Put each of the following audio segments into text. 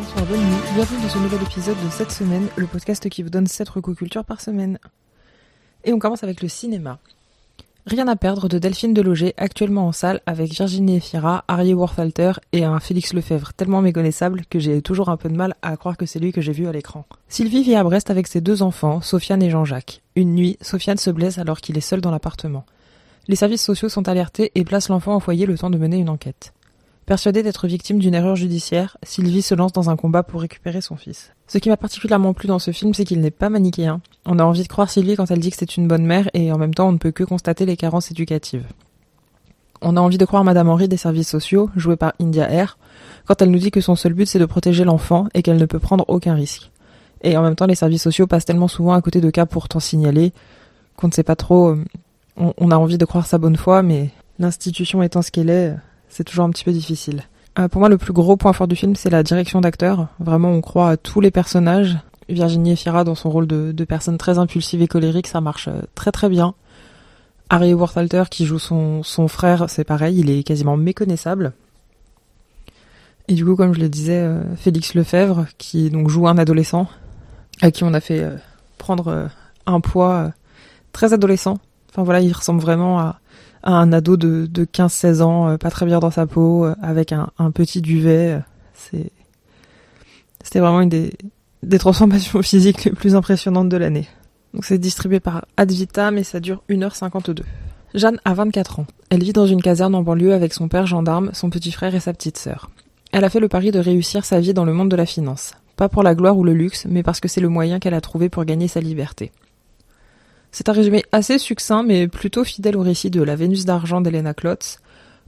bonsoir, bonne nuit. Bienvenue dans ce nouvel épisode de cette semaine, le podcast qui vous donne 7 recocultures par semaine. Et on commence avec le cinéma. Rien à perdre de Delphine Deloger, actuellement en salle avec Virginie Efira, Harry Worthalter et un Félix Lefebvre tellement méconnaissable que j'ai toujours un peu de mal à croire que c'est lui que j'ai vu à l'écran. Sylvie vit à Brest avec ses deux enfants, Sofiane et Jean-Jacques. Une nuit, Sofiane se blesse alors qu'il est seul dans l'appartement. Les services sociaux sont alertés et placent l'enfant au foyer le temps de mener une enquête. Persuadée d'être victime d'une erreur judiciaire, Sylvie se lance dans un combat pour récupérer son fils. Ce qui m'a particulièrement plu dans ce film, c'est qu'il n'est pas manichéen. On a envie de croire Sylvie quand elle dit que c'est une bonne mère et en même temps on ne peut que constater les carences éducatives. On a envie de croire Madame Henry des services sociaux, jouée par India Air, quand elle nous dit que son seul but c'est de protéger l'enfant et qu'elle ne peut prendre aucun risque. Et en même temps les services sociaux passent tellement souvent à côté de cas pourtant signalés qu'on ne sait pas trop... Euh, on, on a envie de croire sa bonne foi, mais l'institution étant ce qu'elle est, c'est toujours un petit peu difficile. Euh, pour moi, le plus gros point fort du film, c'est la direction d'acteur. Vraiment, on croit à tous les personnages. Virginie Efira, dans son rôle de, personne très impulsive et colérique, ça marche euh, très très bien. Harry Worthalter, qui joue son, son frère, c'est pareil, il est quasiment méconnaissable. Et du coup, comme je le disais, euh, Félix Lefebvre, qui donc joue un adolescent, à qui on a fait prendre un poids très adolescent. Enfin voilà, il ressemble vraiment à, un ado de, de 15-16 ans, euh, pas très bien dans sa peau, euh, avec un, petit duvet. C'est, c'était vraiment une des, des transformations physiques les plus impressionnantes de l'année. Donc c'est distribué par Advita, mais ça dure 1h52. Jeanne a 24 ans. Elle vit dans une caserne en banlieue avec son père gendarme, son petit frère et sa petite sœur. Elle a fait le pari de réussir sa vie dans le monde de la finance. Pas pour la gloire ou le luxe, mais parce que c'est le moyen qu'elle a trouvé pour gagner sa liberté. C'est un résumé assez succinct mais plutôt fidèle au récit de La Vénus d'argent d'Elena Klotz,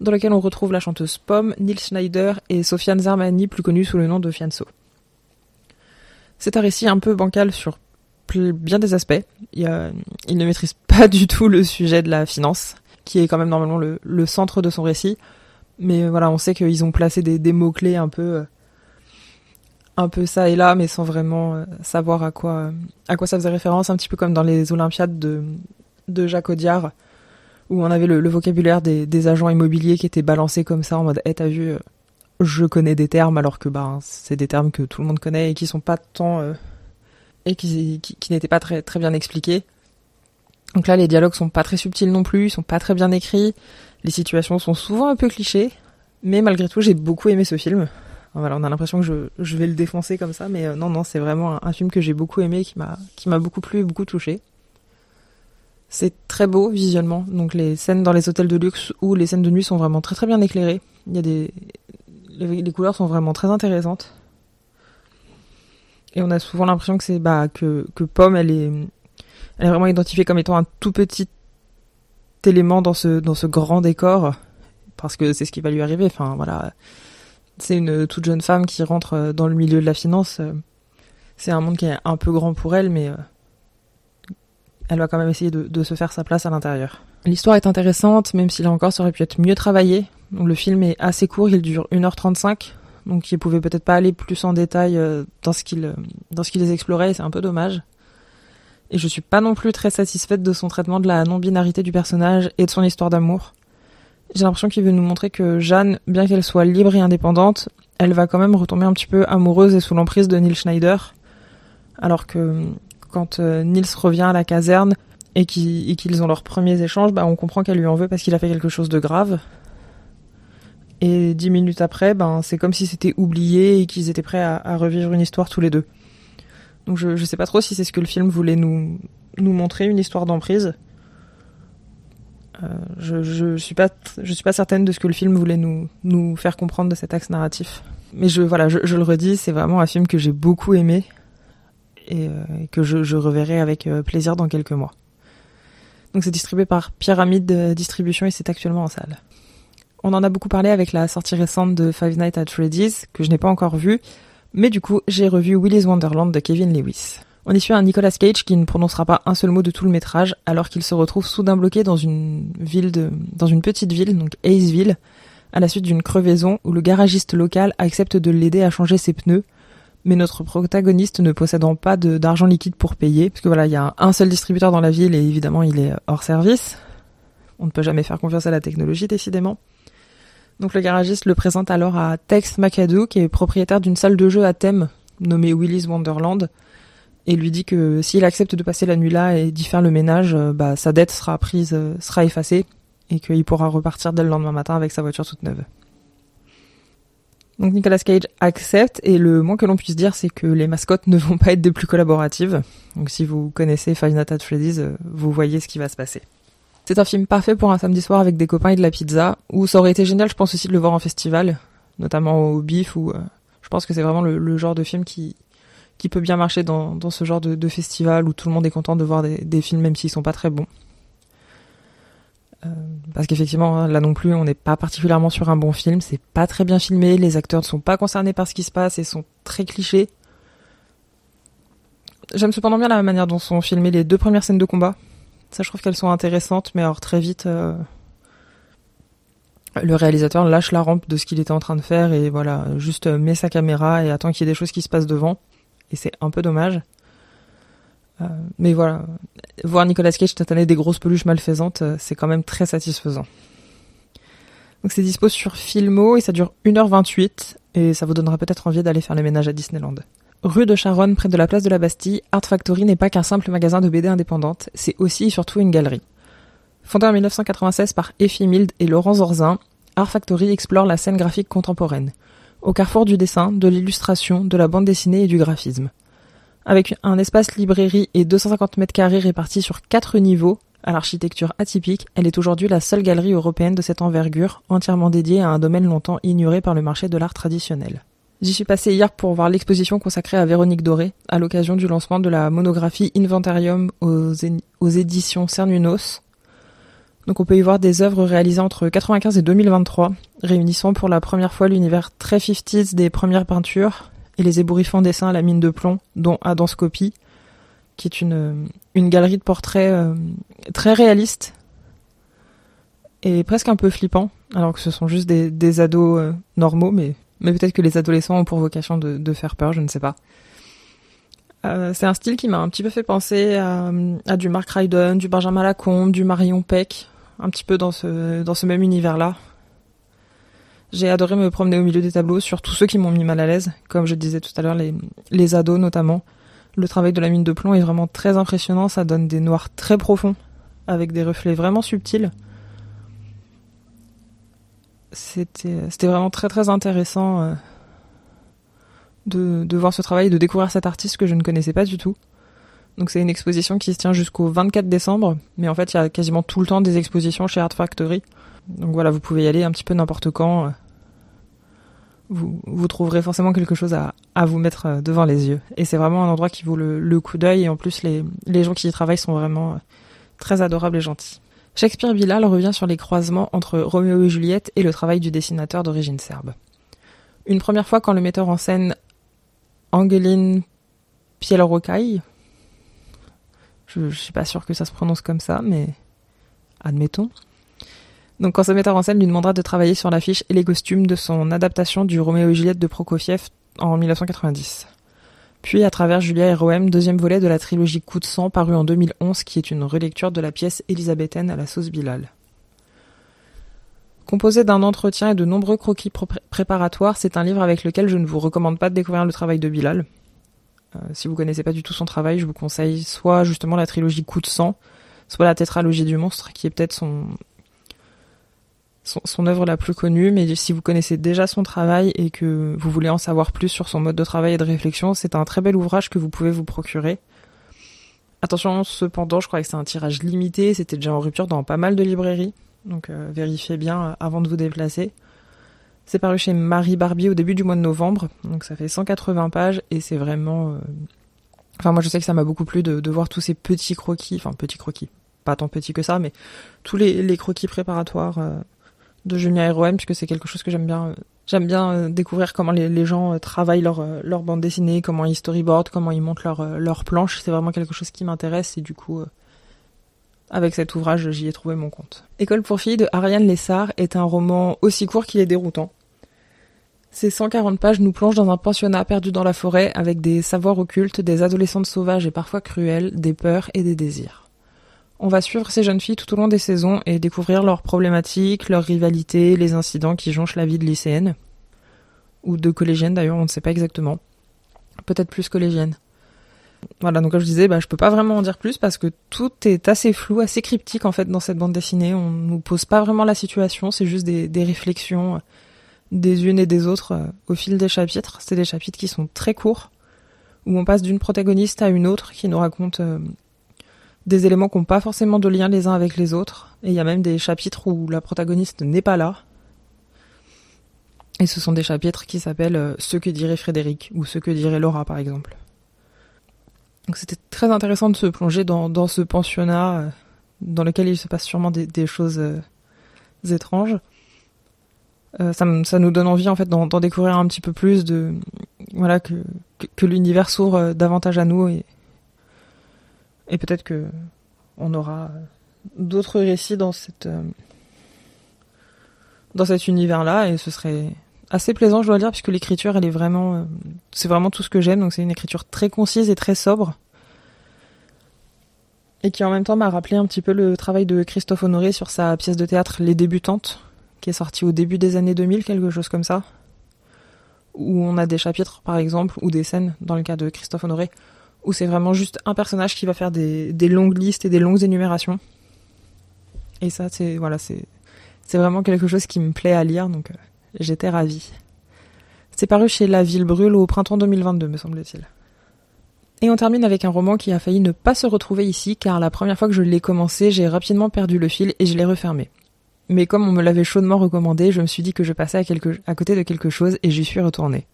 dans lequel on retrouve la chanteuse Pomme, Neil Schneider et Sofiane Zarmani, plus connue sous le nom de Fianso. C'est un récit un peu bancal sur bien des aspects. Il, ne maîtrise pas du tout le sujet de la finance, qui est quand même normalement le, centre de son récit. Mais voilà, on sait qu'ils ont placé des mots-clés un peu euh, un peu ça et là, mais sans vraiment euh, savoir à quoi, à quoi ça faisait référence, un petit peu comme dans les Olympiades de, de Jacques Audiard, où on avait le, vocabulaire des, agents immobiliers qui étaient balancés comme ça en mode Eh, t'as vu, euh, je connais des termes, alors que bah, c'est des termes que tout le monde connaît et qui sont pas tant. Euh, et qui, n'étaient pas très, très bien expliqués. Donc là, les dialogues sont pas très subtils non plus, ils sont pas très bien écrits, les situations sont souvent un peu clichés, mais malgré tout, j'ai beaucoup aimé ce film. Voilà, on a l'impression que je, je, vais le défoncer comme ça, mais euh, non, non, c'est vraiment un, film que j'ai beaucoup aimé, qui m'a, qui m'a beaucoup plu, beaucoup touché. C'est très beau visuellement, donc les scènes dans les hôtels de luxe ou les scènes de nuit sont vraiment très très bien éclairées. Il y a des, les, couleurs sont vraiment très intéressantes. Et on a souvent l'impression que c'est bah que, que Pomme, elle est, elle est vraiment identifiée comme étant un tout petit élément dans ce dans ce grand décor, parce que c'est ce qui va lui arriver. Enfin voilà c'est une toute jeune femme qui rentre euh, dans le milieu de la finance. Euh, c'est un monde qui est un peu grand pour elle, mais euh, elle va quand même essayer de, se faire sa place à l'intérieur. L'histoire est intéressante, même si là encore ça aurait pu être mieux travaillé. Donc, le film est assez court, il dure 1h35, donc il pouvait peut-être pas aller plus en détail dans ce qu'il dans ce qu'ils explorait, c'est un peu dommage. Et je suis pas non plus très satisfaite de son traitement de la non-binarité du personnage et de son histoire d'amour. J'ai l'impression qu'il veut nous montrer que Jeanne, bien qu'elle soit libre et indépendante, elle va quand même retomber un petit peu amoureuse et sous l'emprise de Neil Schneider. Alors que quand euh, Nils revient à la caserne et qu'ils ont leurs premiers échanges, bah, on comprend qu'elle lui en veut parce qu'il a fait quelque chose de grave. Et dix minutes après, ben, c'est comme si c'était oublié et qu'ils étaient prêts à, revivre une histoire tous les deux. Donc je, je sais pas trop si c'est ce que le film voulait nous, nous montrer, une histoire d'emprise. Euh, je, je suis pas je suis pas certaine de ce que le film voulait nous nous faire comprendre de cet axe narratif. Mais je voilà, je, je le redis, c'est vraiment un film que j'ai beaucoup aimé et, euh, que je, je, reverrai avec euh, plaisir dans quelques mois. Donc c'est distribué par Pyramide Distribution et c'est actuellement en salle. On en a beaucoup parlé avec la sortie récente de Five Nights at Freddy's que je n'ai pas encore vue, mais du coup j'ai revu Willy's Wonderland de Kevin Lewis. On y suit un Nicolas Cage qui ne prononcera pas un seul mot de tout le métrage, alors qu'il se retrouve soudain bloqué dans une ville dans une petite ville, donc Aceville, à la suite d'une crevaison où le garagiste local accepte de l'aider à changer ses pneus, mais notre protagoniste ne possédant pas d'argent liquide pour payer, parce que voilà, il y a un seul distributeur dans la ville et évidemment il est hors service. On ne peut jamais faire confiance à la technologie, décidément. Donc le garagiste le présente alors à Tex McAdoo, qui est propriétaire d'une salle de jeu à thème nommée Willy's Wonderland, et lui dit que s'il accepte de passer la nuit là et d'y faire le ménage, euh, bah, sa dette sera prise, euh, sera effacée, et qu'il pourra repartir dès le lendemain matin avec sa voiture toute neuve. Donc Nicolas Cage accepte et le moins que l'on puisse dire c'est que les mascottes ne vont pas être des plus collaboratives. Donc si vous connaissez Five Nights at Freddy's, euh, vous voyez ce qui va se passer. C'est un film parfait pour un samedi soir avec des copains et de la pizza, ou ça aurait été génial je pense aussi de le voir en festival, notamment au BIF euh, je pense que c'est vraiment le, genre de film qui, qui peut bien marcher dans, ce genre de, festival où tout le monde est content de voir des, films même s'ils sont pas très bons. Euh, parce qu'effectivement, hein, là non plus, on n'est pas particulièrement sur un bon film. C'est pas très bien filmé. Les acteurs ne sont pas concernés par ce qui se passe et sont très clichés. J'aime cependant bien la manière dont sont filmées les deux premières scènes de combat. Ça, je trouve qu'elles sont intéressantes, mais alors très vite, euh, le réalisateur lâche la rampe de ce qu'il était en train de faire et voilà, juste met sa caméra et attend qu'il y ait des choses qui se passent devant. Et c'est un peu dommage. Euh, mais voilà, voir Nicolas Cage tâtonner des grosses peluches malfaisantes, euh, c'est quand même très satisfaisant. Donc c'est dispo sur Filmo et ça dure 1h28 et ça vous donnera peut-être envie d'aller faire le ménage à Disneyland. Rue de Charonne, près de la place de la Bastille, Art Factory n'est pas qu'un simple magasin de BD indépendante, c'est aussi et surtout une galerie. Fondé en 1996 par Effie Mild et Laurent Zorzin, Art Factory explore la scène graphique contemporaine, au carrefour du dessin, de l'illustration, de la bande dessinée et du graphisme. Avec un espace librairie et 250 mètres carrés répartis sur quatre niveaux, à l'architecture atypique, elle est aujourd'hui la seule galerie européenne de cette envergure, entièrement dédiée à un domaine longtemps ignoré par le marché de l'art traditionnel. J'y suis passé hier pour voir l'exposition consacrée à Véronique Doré, à l'occasion du lancement de la monographie Inventarium aux, aux éditions Cernunos. Donc on peut y voir des œuvres réalisées entre 1995 et 2023, réunissant pour la première fois l'univers très 50s des premières peintures, et les ébouriffants dessins à la mine de plomb, dont Adanscopie, qui est une, galerie de portraits euh, très réaliste et presque un peu flippant, alors que ce sont juste des, des ados euh, normaux, mais, peut-être que les adolescents ont pour vocation de, faire peur, je ne sais pas. Euh, c'est un style qui m'a un petit peu fait penser à, à, du Mark Ryden, du Benjamin Lacombe, du Marion Peck, un petit peu dans ce, même univers-là. J'ai adoré me promener au milieu des tableaux, sur tous ceux qui m'ont mis mal à l'aise, comme je disais tout à l'heure, les, ados notamment. Le travail de la mine de plomb est vraiment très impressionnant, ça donne des noirs très profonds, avec des reflets vraiment subtils. C'était, c'était vraiment très très intéressant euh, de, de voir ce travail et de découvrir cet artiste que je ne connaissais pas du tout. Donc c'est une exposition qui se tient jusqu'au 24 décembre, mais en fait il y a quasiment tout le temps des expositions chez Art Factory. Donc voilà, vous pouvez y aller un petit peu n'importe quand. Euh, vous, vous trouverez forcément quelque chose à, vous mettre euh, devant les yeux. Et c'est vraiment un endroit qui vaut le, coup d'œil. Et en plus, les, les gens qui y travaillent sont vraiment euh, très adorables et gentils. Shakespeare Bilal revient sur les croisements entre Roméo et Juliette et le travail du dessinateur d'origine serbe. Une première fois quand le metteur en scène Angelin Pielrokaj, je, je suis pas sûr que ça se prononce comme ça, mais admettons, donc quand ce metteur en scène lui demandera de travailler sur l'affiche et les costumes de son adaptation du Roméo et Juliette de Prokofiev en 1990. Puis à travers Julia et Roem, deuxième volet de la trilogie Coup de sang paru en 2011 qui est une relecture de la pièce élisabéthaine à la sauce Bilal. Composé d'un entretien et de nombreux croquis préparatoires, c'est un livre avec lequel je ne vous recommande pas de découvrir le travail de Bilal. Euh, si vous connaissez pas du tout son travail, je vous conseille soit justement la trilogie Coup de sang, soit la tétralogie du monstre, qui est peut-être son, son, œuvre la plus connue, mais si vous connaissez déjà son travail et que vous voulez en savoir plus sur son mode de travail et de réflexion, c'est un très bel ouvrage que vous pouvez vous procurer. Attention, cependant, je crois que c'est un tirage limité, c'était déjà en rupture dans pas mal de librairies, donc euh, vérifiez bien avant de vous déplacer. C'est paru chez Marie Barbie au début du mois de novembre, donc ça fait 180 pages et c'est vraiment... Euh, enfin moi je sais que ça m'a beaucoup plu de, voir tous ces petits croquis, enfin petits croquis, pas tant petits que ça, mais tous les, croquis préparatoires de Julien ROM puisque c'est quelque chose que j'aime bien. Euh, j'aime bien euh, découvrir comment les, gens euh, travaillent leur, bande dessinée, comment ils storyboard, comment ils montent leur, leur planche. C'est vraiment quelque chose qui m'intéresse et du coup, avec cet ouvrage, j'y ai trouvé mon compte. École pour filles de Ariane Lessard est un roman aussi court qu'il est déroutant. Ces 140 pages nous plongent dans un pensionnat perdu dans la forêt avec des savoirs occultes, des adolescentes sauvages et parfois cruelles, des peurs et des désirs. On va suivre ces jeunes filles tout au long des saisons et découvrir leurs problématiques, leurs rivalités, les incidents qui jonchent la vie de lycéenne. Ou de collégienne d'ailleurs, on ne sait pas exactement. Peut-être plus collégienne. Voilà, donc comme je disais, bah, je peux pas vraiment en dire plus parce que tout est assez flou, assez cryptique en fait dans cette bande dessinée. On nous pose pas vraiment la situation, c'est juste des, réflexions euh, des unes et des autres euh, au fil des chapitres. C'est des chapitres qui sont très courts, où on passe d'une protagoniste à une autre qui nous raconte euh, des éléments qui n'ont pas forcément de lien les uns avec les autres. Et il y a même des chapitres où la protagoniste n'est pas là. Et ce sont des chapitres qui s'appellent Ce que dirait Frédéric ou Ce que dirait Laura par exemple. Donc c'était très intéressant de se plonger dans, dans ce pensionnat euh, dans lequel il se passe sûrement des, choses euh, étranges. Euh, ça, nous donne envie en fait d'en découvrir un petit peu plus, de voilà que, que, que l'univers s'ouvre davantage à nous et, et peut-être que on aura d'autres récits dans cette dans cet univers-là et ce serait assez plaisant, je dois dire, puisque l'écriture, elle est vraiment, euh, c'est vraiment tout ce que j'aime. Donc c'est une écriture très concise et très sobre, et qui en même temps m'a rappelé un petit peu le travail de Christophe Honoré sur sa pièce de théâtre Les Débutantes, qui est sortie au début des années 2000, quelque chose comme ça, où on a des chapitres, par exemple, ou des scènes, dans le cas de Christophe Honoré, où c'est vraiment juste un personnage qui va faire des, des longues listes et des longues énumérations. Et ça, c'est voilà, c'est c'est vraiment quelque chose qui me plaît à lire, donc. Euh, J'étais ravie. C'est paru chez La Ville Brûle au printemps 2022, me semble-t-il. Et on termine avec un roman qui a failli ne pas se retrouver ici, car la première fois que je l'ai commencé, j'ai rapidement perdu le fil et je l'ai refermé. Mais comme on me l'avait chaudement recommandé, je me suis dit que je passais à, côté de quelque chose et j'y suis retournée.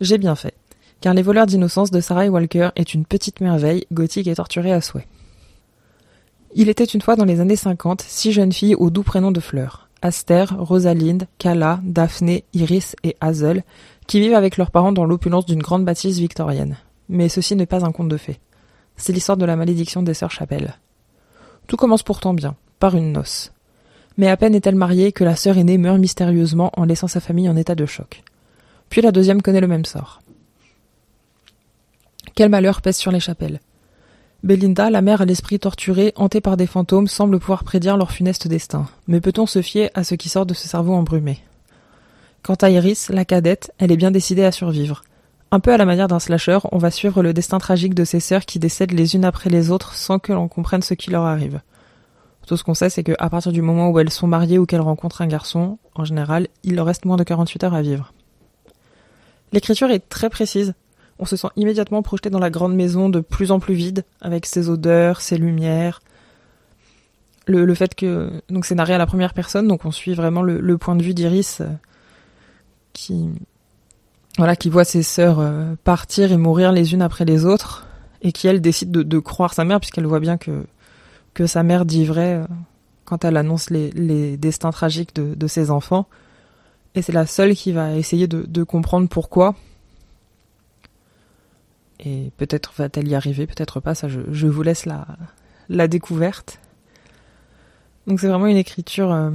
J'ai bien fait, car Les voleurs d'innocence de Sarah Walker est une petite merveille, gothique et torturée à souhait. Il était une fois dans les années 50 six jeunes filles au doux prénom de Fleur. Aster, Rosalinde, Kala, Daphné, Iris et Hazel, qui vivent avec leurs parents dans l'opulence d'une grande bâtisse victorienne. Mais ceci n'est pas un conte de fées. C'est l'histoire de la malédiction des sœurs Chapelle. Tout commence pourtant bien, par une noce. Mais à peine est-elle mariée que la sœur aînée meurt mystérieusement en laissant sa famille en état de choc. Puis la deuxième connaît le même sort. Quel malheur pèse sur les chapelles. Belinda, la mère à l'esprit torturé, hantée par des fantômes, semble pouvoir prédire leur funeste destin. Mais peut-on se fier à ce qui sort de ce cerveau embrumé? Quant à Iris, la cadette, elle est bien décidée à survivre. Un peu à la manière d'un slasher, on va suivre le destin tragique de ses sœurs qui décèdent les unes après les autres sans que l'on comprenne ce qui leur arrive. Tout ce qu'on sait, c'est qu'à partir du moment où elles sont mariées ou qu'elles rencontrent un garçon, en général, il leur reste moins de 48 heures à vivre. L'écriture est très précise, on se sent immédiatement projeté dans la grande maison de plus en plus vide, avec ses odeurs, ses lumières. Le, fait que donc c'est narré à la première personne, donc on suit vraiment le, point de vue d'Iris euh, qui voilà qui voit ses sœurs euh, partir et mourir les unes après les autres et qui elle décide de, croire sa mère puisqu'elle voit bien que sa mère dit vrai euh, quand elle annonce les, destins tragiques de, ses enfants et c'est la seule qui va essayer de comprendre pourquoi et peut-être va-t-elle y arriver, peut-être pas, ça je, vous laisse la, la découverte. Donc c'est vraiment une écriture euh,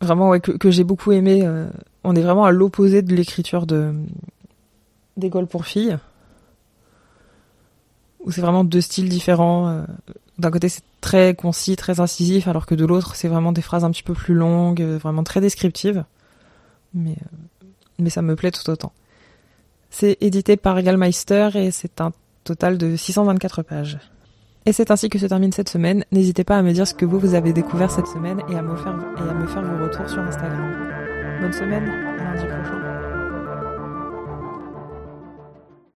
vraiment que, que j'ai beaucoup aimé. Euh, on est vraiment à l'opposé de l'écriture de d'école pour filles, où c'est vraiment deux styles différents. Euh, d'un côté c'est très concis, très incisif, alors que de l'autre c'est vraiment des phrases un petit peu plus longues, vraiment très descriptives. Mais, mais ça me plaît tout autant. C'est édité par Gallmeister et c'est un total de 624 pages. Et c'est ainsi que se termine cette semaine. N'hésitez pas à me dire ce que vous, vous avez découvert cette semaine et à me faire, et à me faire vos retours sur Instagram. Bonne semaine, à lundi prochain.